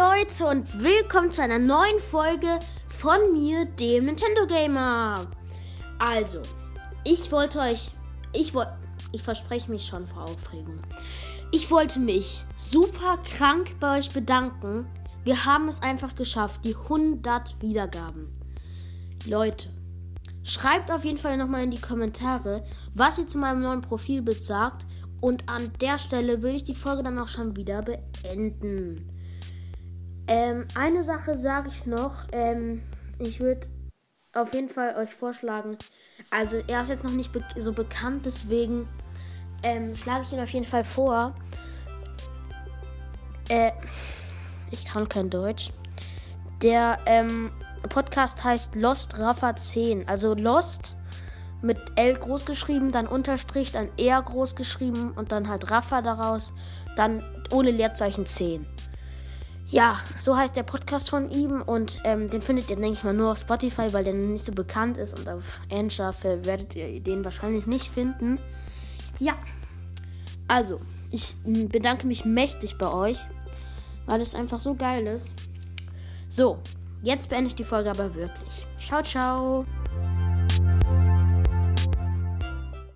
Leute und willkommen zu einer neuen Folge von mir, dem Nintendo Gamer. Also, ich wollte euch, ich wollte, ich verspreche mich schon vor Aufregung. Ich wollte mich super krank bei euch bedanken. Wir haben es einfach geschafft, die 100 Wiedergaben. Leute, schreibt auf jeden Fall nochmal in die Kommentare, was ihr zu meinem neuen Profilbild sagt. Und an der Stelle würde ich die Folge dann auch schon wieder beenden. Ähm, eine Sache sage ich noch. Ähm, ich würde auf jeden Fall euch vorschlagen. Also er ist jetzt noch nicht be so bekannt, deswegen ähm, schlage ich ihn auf jeden Fall vor. Äh, ich kann kein Deutsch. Der ähm, Podcast heißt Lost Rafa 10. Also Lost mit L groß geschrieben, dann Unterstrich, dann R groß geschrieben und dann halt Rafa daraus, dann ohne Leerzeichen 10. Ja, so heißt der Podcast von ihm und ähm, den findet ihr, denke ich mal, nur auf Spotify, weil der nicht so bekannt ist und auf Anchor werdet ihr den wahrscheinlich nicht finden. Ja, also, ich bedanke mich mächtig bei euch, weil es einfach so geil ist. So, jetzt beende ich die Folge aber wirklich. Ciao, ciao.